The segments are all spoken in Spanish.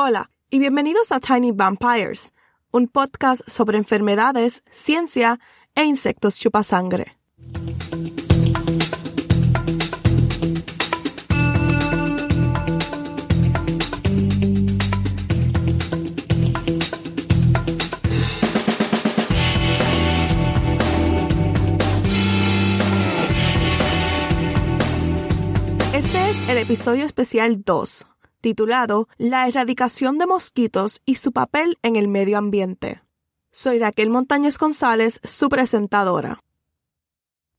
Hola y bienvenidos a Tiny Vampires, un podcast sobre enfermedades, ciencia e insectos chupasangre. Este es el episodio especial 2, titulado La erradicación de mosquitos y su papel en el medio ambiente. Soy Raquel Montañez González, su presentadora.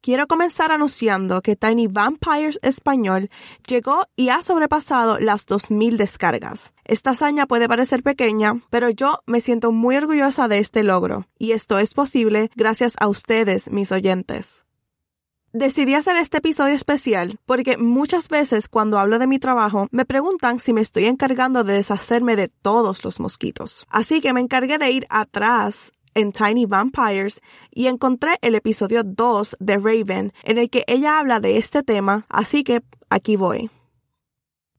Quiero comenzar anunciando que Tiny Vampires Español llegó y ha sobrepasado las 2.000 descargas. Esta hazaña puede parecer pequeña, pero yo me siento muy orgullosa de este logro, y esto es posible gracias a ustedes, mis oyentes. Decidí hacer este episodio especial porque muchas veces cuando hablo de mi trabajo me preguntan si me estoy encargando de deshacerme de todos los mosquitos. Así que me encargué de ir atrás en Tiny Vampires y encontré el episodio 2 de Raven en el que ella habla de este tema, así que aquí voy.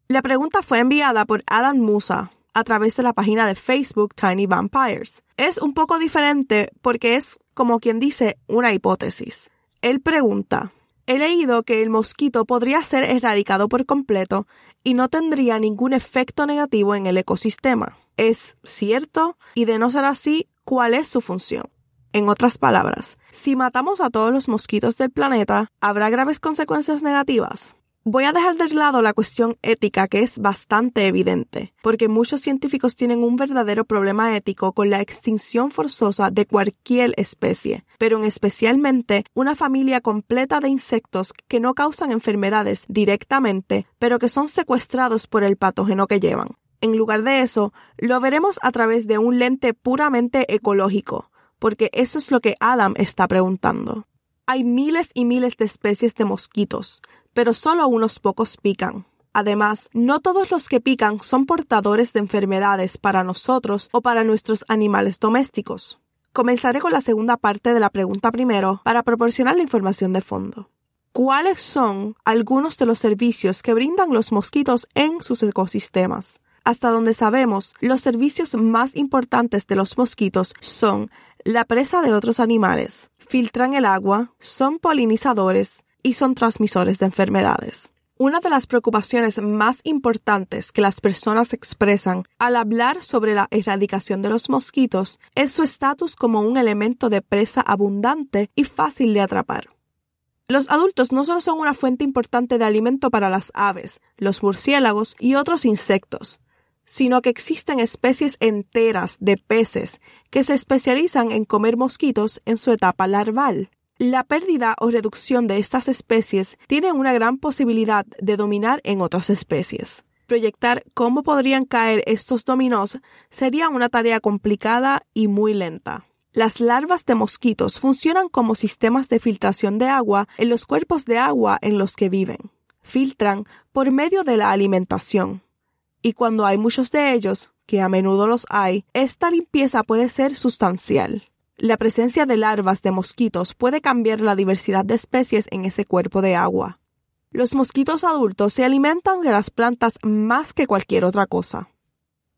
La pregunta fue enviada por Adam Musa a través de la página de Facebook Tiny Vampires. Es un poco diferente porque es como quien dice una hipótesis. Él pregunta, he leído que el mosquito podría ser erradicado por completo y no tendría ningún efecto negativo en el ecosistema. ¿Es cierto? Y de no ser así, ¿cuál es su función? En otras palabras, si matamos a todos los mosquitos del planeta, ¿habrá graves consecuencias negativas? Voy a dejar de lado la cuestión ética que es bastante evidente, porque muchos científicos tienen un verdadero problema ético con la extinción forzosa de cualquier especie, pero en especialmente una familia completa de insectos que no causan enfermedades directamente, pero que son secuestrados por el patógeno que llevan. En lugar de eso, lo veremos a través de un lente puramente ecológico, porque eso es lo que Adam está preguntando. Hay miles y miles de especies de mosquitos, pero solo unos pocos pican. Además, no todos los que pican son portadores de enfermedades para nosotros o para nuestros animales domésticos. Comenzaré con la segunda parte de la pregunta primero para proporcionar la información de fondo. ¿Cuáles son algunos de los servicios que brindan los mosquitos en sus ecosistemas? Hasta donde sabemos, los servicios más importantes de los mosquitos son la presa de otros animales, filtran el agua, son polinizadores, y son transmisores de enfermedades. Una de las preocupaciones más importantes que las personas expresan al hablar sobre la erradicación de los mosquitos es su estatus como un elemento de presa abundante y fácil de atrapar. Los adultos no solo son una fuente importante de alimento para las aves, los murciélagos y otros insectos, sino que existen especies enteras de peces que se especializan en comer mosquitos en su etapa larval. La pérdida o reducción de estas especies tiene una gran posibilidad de dominar en otras especies. Proyectar cómo podrían caer estos dominós sería una tarea complicada y muy lenta. Las larvas de mosquitos funcionan como sistemas de filtración de agua en los cuerpos de agua en los que viven. Filtran por medio de la alimentación. Y cuando hay muchos de ellos, que a menudo los hay, esta limpieza puede ser sustancial. La presencia de larvas de mosquitos puede cambiar la diversidad de especies en ese cuerpo de agua. Los mosquitos adultos se alimentan de las plantas más que cualquier otra cosa.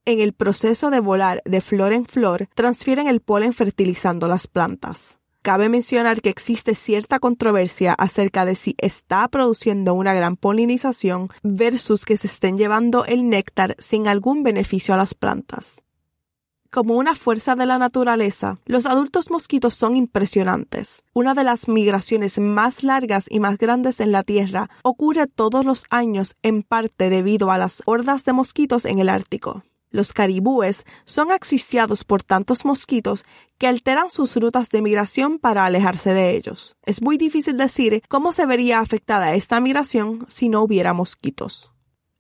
En el proceso de volar de flor en flor, transfieren el polen fertilizando las plantas. Cabe mencionar que existe cierta controversia acerca de si está produciendo una gran polinización versus que se estén llevando el néctar sin algún beneficio a las plantas. Como una fuerza de la naturaleza, los adultos mosquitos son impresionantes. Una de las migraciones más largas y más grandes en la Tierra ocurre todos los años en parte debido a las hordas de mosquitos en el Ártico. Los caribúes son asfixiados por tantos mosquitos que alteran sus rutas de migración para alejarse de ellos. Es muy difícil decir cómo se vería afectada esta migración si no hubiera mosquitos.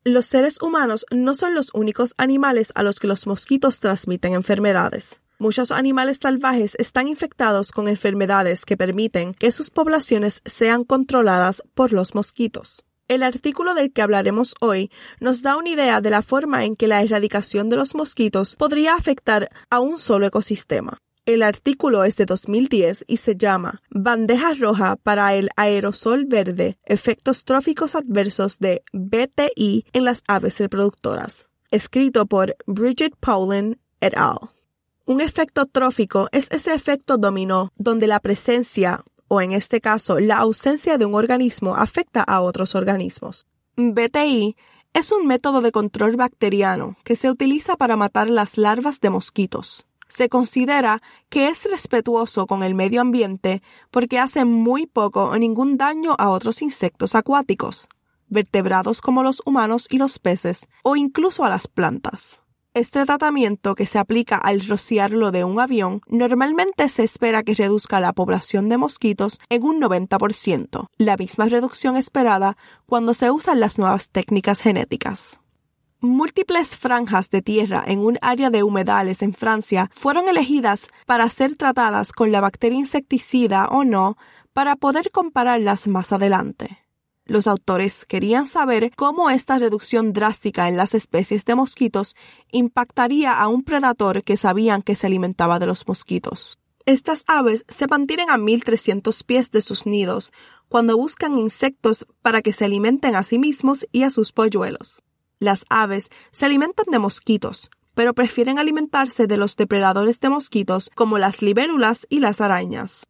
Los seres humanos no son los únicos animales a los que los mosquitos transmiten enfermedades. Muchos animales salvajes están infectados con enfermedades que permiten que sus poblaciones sean controladas por los mosquitos. El artículo del que hablaremos hoy nos da una idea de la forma en que la erradicación de los mosquitos podría afectar a un solo ecosistema. El artículo es de 2010 y se llama Bandeja Roja para el aerosol verde, efectos tróficos adversos de BTI en las aves reproductoras, escrito por Bridget Paulin et al. Un efecto trófico es ese efecto dominó donde la presencia o en este caso la ausencia de un organismo afecta a otros organismos. BTI es un método de control bacteriano que se utiliza para matar las larvas de mosquitos. Se considera que es respetuoso con el medio ambiente porque hace muy poco o ningún daño a otros insectos acuáticos, vertebrados como los humanos y los peces, o incluso a las plantas. Este tratamiento que se aplica al rociarlo de un avión normalmente se espera que reduzca la población de mosquitos en un 90%, la misma reducción esperada cuando se usan las nuevas técnicas genéticas. Múltiples franjas de tierra en un área de humedales en Francia fueron elegidas para ser tratadas con la bacteria insecticida o no para poder compararlas más adelante. Los autores querían saber cómo esta reducción drástica en las especies de mosquitos impactaría a un predador que sabían que se alimentaba de los mosquitos. Estas aves se mantienen a 1300 pies de sus nidos cuando buscan insectos para que se alimenten a sí mismos y a sus polluelos. Las aves se alimentan de mosquitos, pero prefieren alimentarse de los depredadores de mosquitos como las libélulas y las arañas.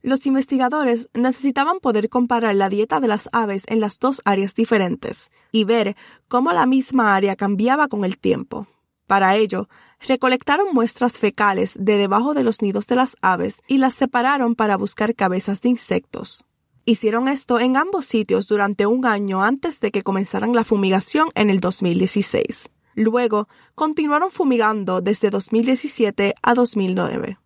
Los investigadores necesitaban poder comparar la dieta de las aves en las dos áreas diferentes y ver cómo la misma área cambiaba con el tiempo. Para ello, recolectaron muestras fecales de debajo de los nidos de las aves y las separaron para buscar cabezas de insectos. Hicieron esto en ambos sitios durante un año antes de que comenzaran la fumigación en el 2016. Luego, continuaron fumigando desde 2017 a 2009.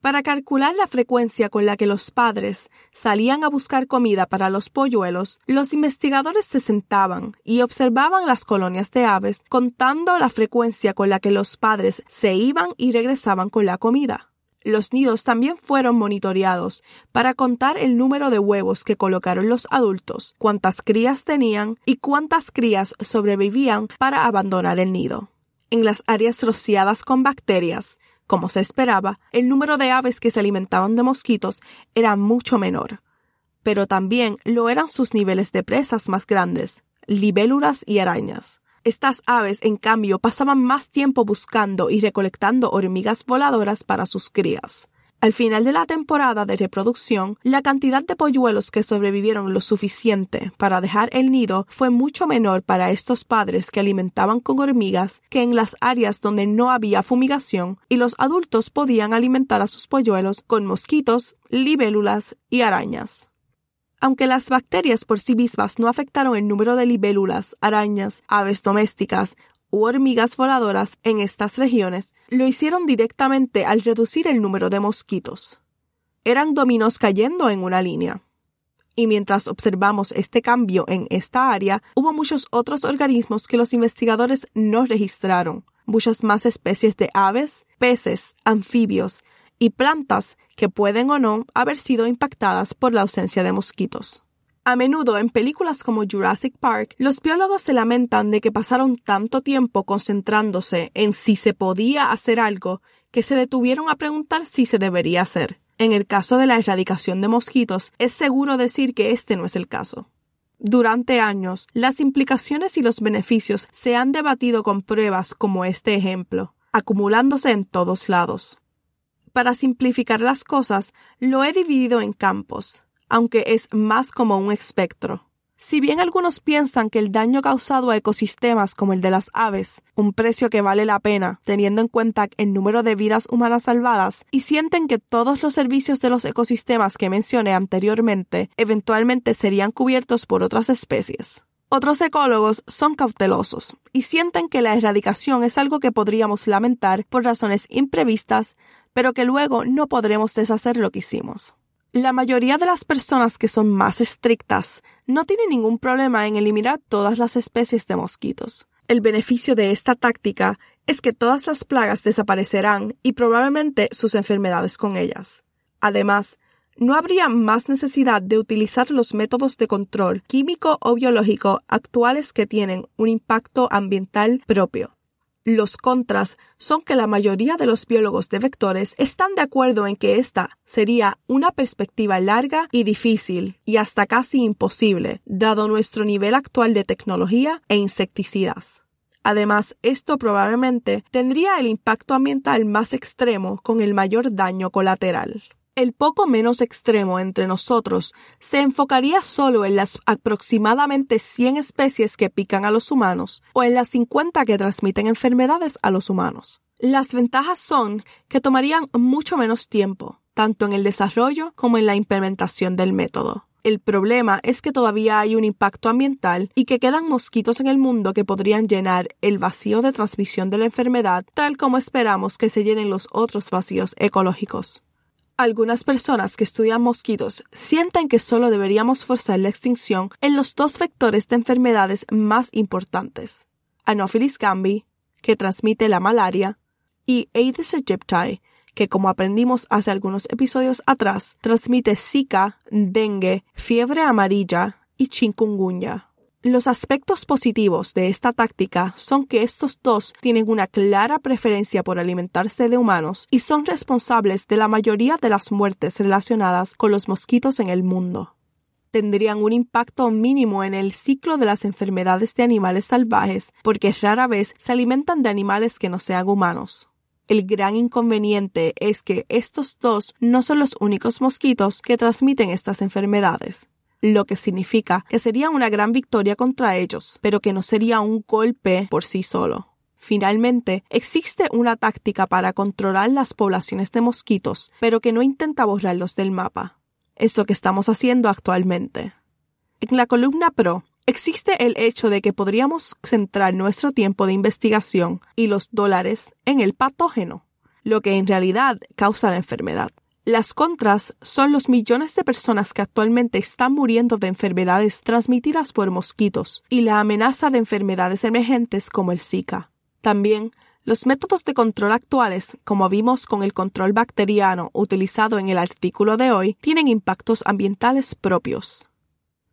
Para calcular la frecuencia con la que los padres salían a buscar comida para los polluelos, los investigadores se sentaban y observaban las colonias de aves contando la frecuencia con la que los padres se iban y regresaban con la comida. Los nidos también fueron monitoreados para contar el número de huevos que colocaron los adultos, cuántas crías tenían y cuántas crías sobrevivían para abandonar el nido. En las áreas rociadas con bacterias, como se esperaba, el número de aves que se alimentaban de mosquitos era mucho menor, pero también lo eran sus niveles de presas más grandes, libélulas y arañas. Estas aves, en cambio, pasaban más tiempo buscando y recolectando hormigas voladoras para sus crías. Al final de la temporada de reproducción, la cantidad de polluelos que sobrevivieron lo suficiente para dejar el nido fue mucho menor para estos padres que alimentaban con hormigas que en las áreas donde no había fumigación y los adultos podían alimentar a sus polluelos con mosquitos, libélulas y arañas. Aunque las bacterias por sí mismas no afectaron el número de libélulas, arañas, aves domésticas u hormigas voladoras en estas regiones lo hicieron directamente al reducir el número de mosquitos. Eran dominos cayendo en una línea. Y mientras observamos este cambio en esta área, hubo muchos otros organismos que los investigadores no registraron, muchas más especies de aves, peces, anfibios y plantas que pueden o no haber sido impactadas por la ausencia de mosquitos. A menudo en películas como Jurassic Park, los biólogos se lamentan de que pasaron tanto tiempo concentrándose en si se podía hacer algo que se detuvieron a preguntar si se debería hacer. En el caso de la erradicación de mosquitos, es seguro decir que este no es el caso. Durante años, las implicaciones y los beneficios se han debatido con pruebas como este ejemplo, acumulándose en todos lados. Para simplificar las cosas, lo he dividido en campos, aunque es más como un espectro. Si bien algunos piensan que el daño causado a ecosistemas como el de las aves, un precio que vale la pena teniendo en cuenta el número de vidas humanas salvadas, y sienten que todos los servicios de los ecosistemas que mencioné anteriormente eventualmente serían cubiertos por otras especies. Otros ecólogos son cautelosos y sienten que la erradicación es algo que podríamos lamentar por razones imprevistas, pero que luego no podremos deshacer lo que hicimos. La mayoría de las personas que son más estrictas no tienen ningún problema en eliminar todas las especies de mosquitos. El beneficio de esta táctica es que todas las plagas desaparecerán y probablemente sus enfermedades con ellas. Además, no habría más necesidad de utilizar los métodos de control químico o biológico actuales que tienen un impacto ambiental propio. Los contras son que la mayoría de los biólogos de vectores están de acuerdo en que esta sería una perspectiva larga y difícil y hasta casi imposible, dado nuestro nivel actual de tecnología e insecticidas. Además, esto probablemente tendría el impacto ambiental más extremo con el mayor daño colateral. El poco menos extremo entre nosotros se enfocaría solo en las aproximadamente 100 especies que pican a los humanos o en las 50 que transmiten enfermedades a los humanos. Las ventajas son que tomarían mucho menos tiempo, tanto en el desarrollo como en la implementación del método. El problema es que todavía hay un impacto ambiental y que quedan mosquitos en el mundo que podrían llenar el vacío de transmisión de la enfermedad tal como esperamos que se llenen los otros vacíos ecológicos. Algunas personas que estudian mosquitos sienten que solo deberíamos forzar la extinción en los dos vectores de enfermedades más importantes, Anopheles gambi, que transmite la malaria, y Aedes aegypti, que como aprendimos hace algunos episodios atrás, transmite Zika, dengue, fiebre amarilla y chikungunya. Los aspectos positivos de esta táctica son que estos dos tienen una clara preferencia por alimentarse de humanos y son responsables de la mayoría de las muertes relacionadas con los mosquitos en el mundo. Tendrían un impacto mínimo en el ciclo de las enfermedades de animales salvajes porque rara vez se alimentan de animales que no sean humanos. El gran inconveniente es que estos dos no son los únicos mosquitos que transmiten estas enfermedades lo que significa que sería una gran victoria contra ellos, pero que no sería un golpe por sí solo. Finalmente, existe una táctica para controlar las poblaciones de mosquitos, pero que no intenta borrarlos del mapa. Es lo que estamos haciendo actualmente. En la columna Pro existe el hecho de que podríamos centrar nuestro tiempo de investigación y los dólares en el patógeno, lo que en realidad causa la enfermedad. Las contras son los millones de personas que actualmente están muriendo de enfermedades transmitidas por mosquitos y la amenaza de enfermedades emergentes como el Zika. También, los métodos de control actuales, como vimos con el control bacteriano utilizado en el artículo de hoy, tienen impactos ambientales propios.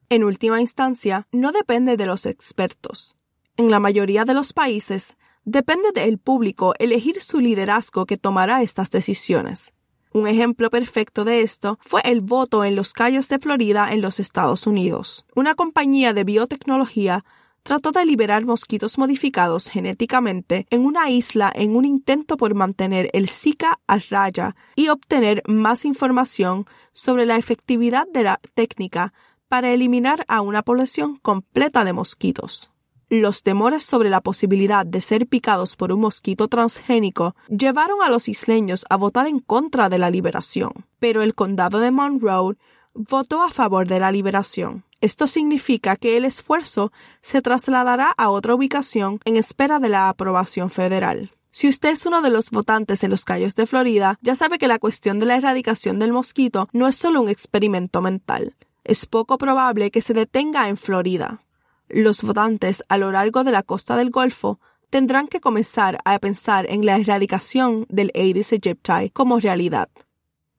En última instancia, no depende de los expertos. En la mayoría de los países, depende del público elegir su liderazgo que tomará estas decisiones. Un ejemplo perfecto de esto fue el voto en los Cayos de Florida en los Estados Unidos. Una compañía de biotecnología trató de liberar mosquitos modificados genéticamente en una isla en un intento por mantener el Zika a raya y obtener más información sobre la efectividad de la técnica para eliminar a una población completa de mosquitos. Los temores sobre la posibilidad de ser picados por un mosquito transgénico llevaron a los isleños a votar en contra de la liberación, pero el condado de Monroe votó a favor de la liberación. Esto significa que el esfuerzo se trasladará a otra ubicación en espera de la aprobación federal. Si usted es uno de los votantes en los Cayos de Florida, ya sabe que la cuestión de la erradicación del mosquito no es solo un experimento mental. Es poco probable que se detenga en Florida. Los votantes a lo largo de la costa del Golfo tendrán que comenzar a pensar en la erradicación del Aedes aegypti como realidad.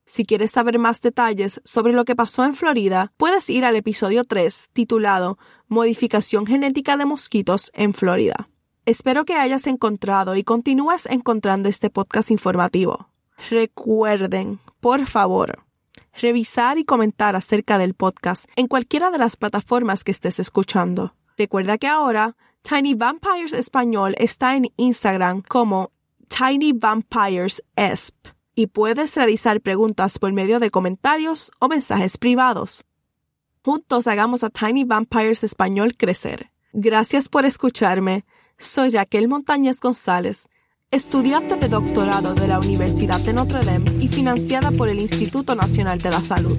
Si quieres saber más detalles sobre lo que pasó en Florida, puedes ir al episodio 3 titulado Modificación genética de mosquitos en Florida. Espero que hayas encontrado y continúes encontrando este podcast informativo. Recuerden, por favor, revisar y comentar acerca del podcast en cualquiera de las plataformas que estés escuchando. Recuerda que ahora Tiny Vampires Español está en Instagram como Tiny Vampires Esp y puedes realizar preguntas por medio de comentarios o mensajes privados. Juntos hagamos a Tiny Vampires Español crecer. Gracias por escucharme. Soy Raquel Montañez González, estudiante de doctorado de la Universidad de Notre Dame y financiada por el Instituto Nacional de la Salud.